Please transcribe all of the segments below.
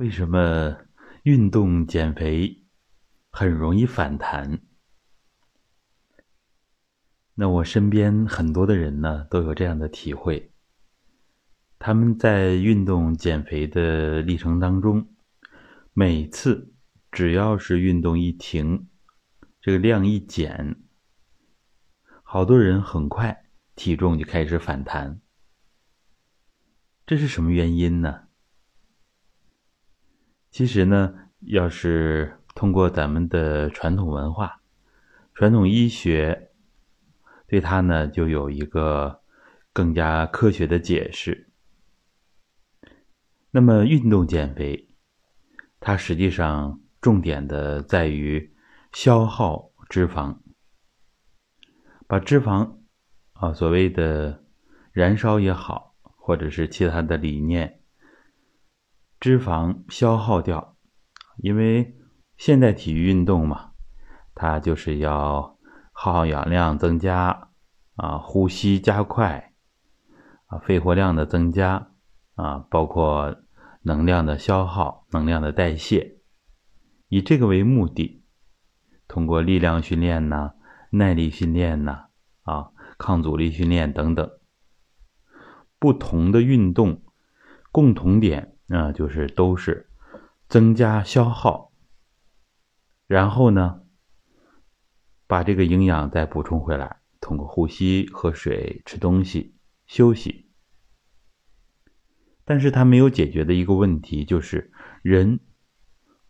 为什么运动减肥很容易反弹？那我身边很多的人呢都有这样的体会，他们在运动减肥的历程当中，每次只要是运动一停，这个量一减，好多人很快体重就开始反弹。这是什么原因呢？其实呢，要是通过咱们的传统文化、传统医学，对它呢就有一个更加科学的解释。那么，运动减肥，它实际上重点的在于消耗脂肪，把脂肪啊，所谓的燃烧也好。或者是其他的理念，脂肪消耗掉，因为现代体育运动嘛，它就是要耗氧量增加啊，呼吸加快啊，肺活量的增加啊，包括能量的消耗、能量的代谢，以这个为目的，通过力量训练呐、耐力训练呐、啊抗阻力训练等等。不同的运动共同点啊，就是都是增加消耗，然后呢，把这个营养再补充回来，通过呼吸、喝水、吃东西、休息。但是它没有解决的一个问题，就是人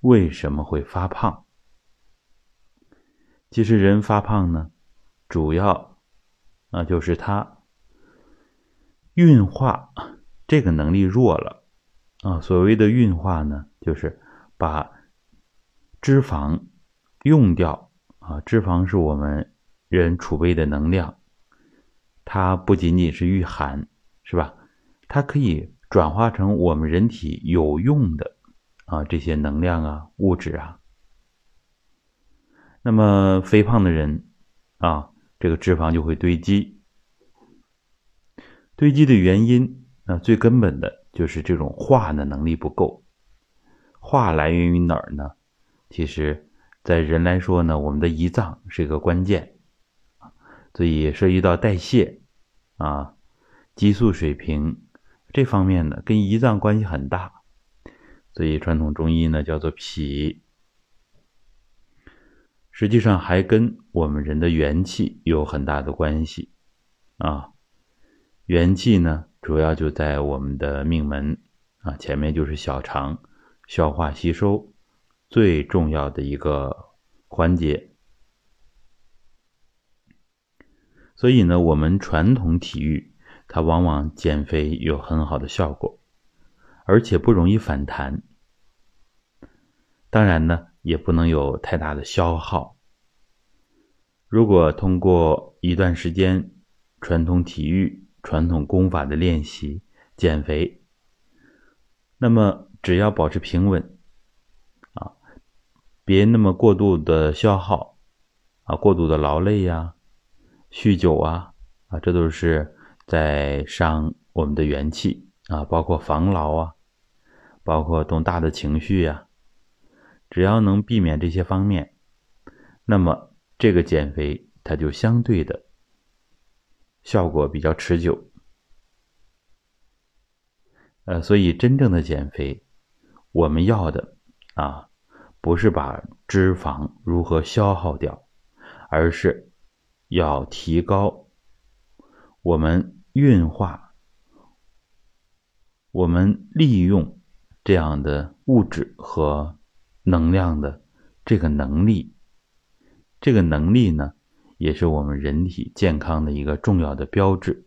为什么会发胖？其实人发胖呢，主要啊就是他。运化这个能力弱了啊！所谓的运化呢，就是把脂肪用掉啊。脂肪是我们人储备的能量，它不仅仅是御寒，是吧？它可以转化成我们人体有用的啊这些能量啊物质啊。那么肥胖的人啊，这个脂肪就会堆积。堆积的原因啊，最根本的就是这种化的能力不够。化来源于哪儿呢？其实，在人来说呢，我们的胰脏是一个关键所以涉及到代谢啊、激素水平这方面呢，跟胰脏关系很大。所以传统中医呢叫做脾，实际上还跟我们人的元气有很大的关系啊。元气呢，主要就在我们的命门啊，前面就是小肠，消化吸收最重要的一个环节。所以呢，我们传统体育它往往减肥有很好的效果，而且不容易反弹。当然呢，也不能有太大的消耗。如果通过一段时间传统体育，传统功法的练习减肥，那么只要保持平稳，啊，别那么过度的消耗，啊，过度的劳累呀，酗酒啊，啊，这都是在伤我们的元气啊，包括防劳啊，包括动大的情绪呀，只要能避免这些方面，那么这个减肥它就相对的。效果比较持久，呃，所以真正的减肥，我们要的啊，不是把脂肪如何消耗掉，而是要提高我们运化、我们利用这样的物质和能量的这个能力。这个能力呢？也是我们人体健康的一个重要的标志。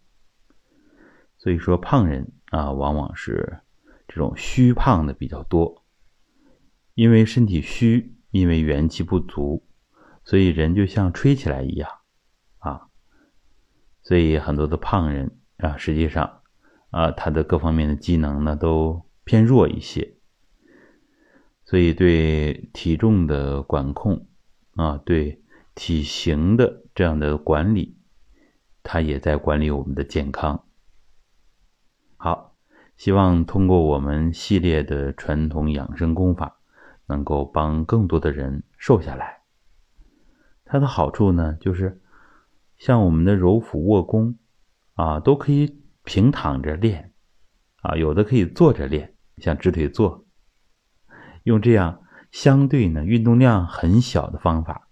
所以说，胖人啊，往往是这种虚胖的比较多，因为身体虚，因为元气不足，所以人就像吹起来一样啊。所以很多的胖人啊，实际上啊，他的各方面的机能呢都偏弱一些，所以对体重的管控啊，对。体型的这样的管理，它也在管理我们的健康。好，希望通过我们系列的传统养生功法，能够帮更多的人瘦下来。它的好处呢，就是像我们的揉腹卧功啊，都可以平躺着练啊，有的可以坐着练，像直腿坐。用这样相对呢运动量很小的方法，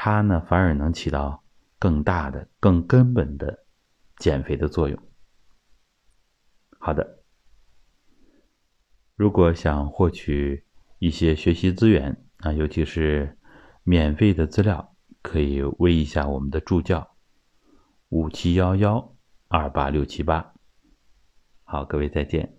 它呢反而能起到更大的、更根本的减肥的作用。好的，如果想获取一些学习资源啊，尤其是免费的资料，可以微一下我们的助教五七幺幺二八六七八。好，各位再见。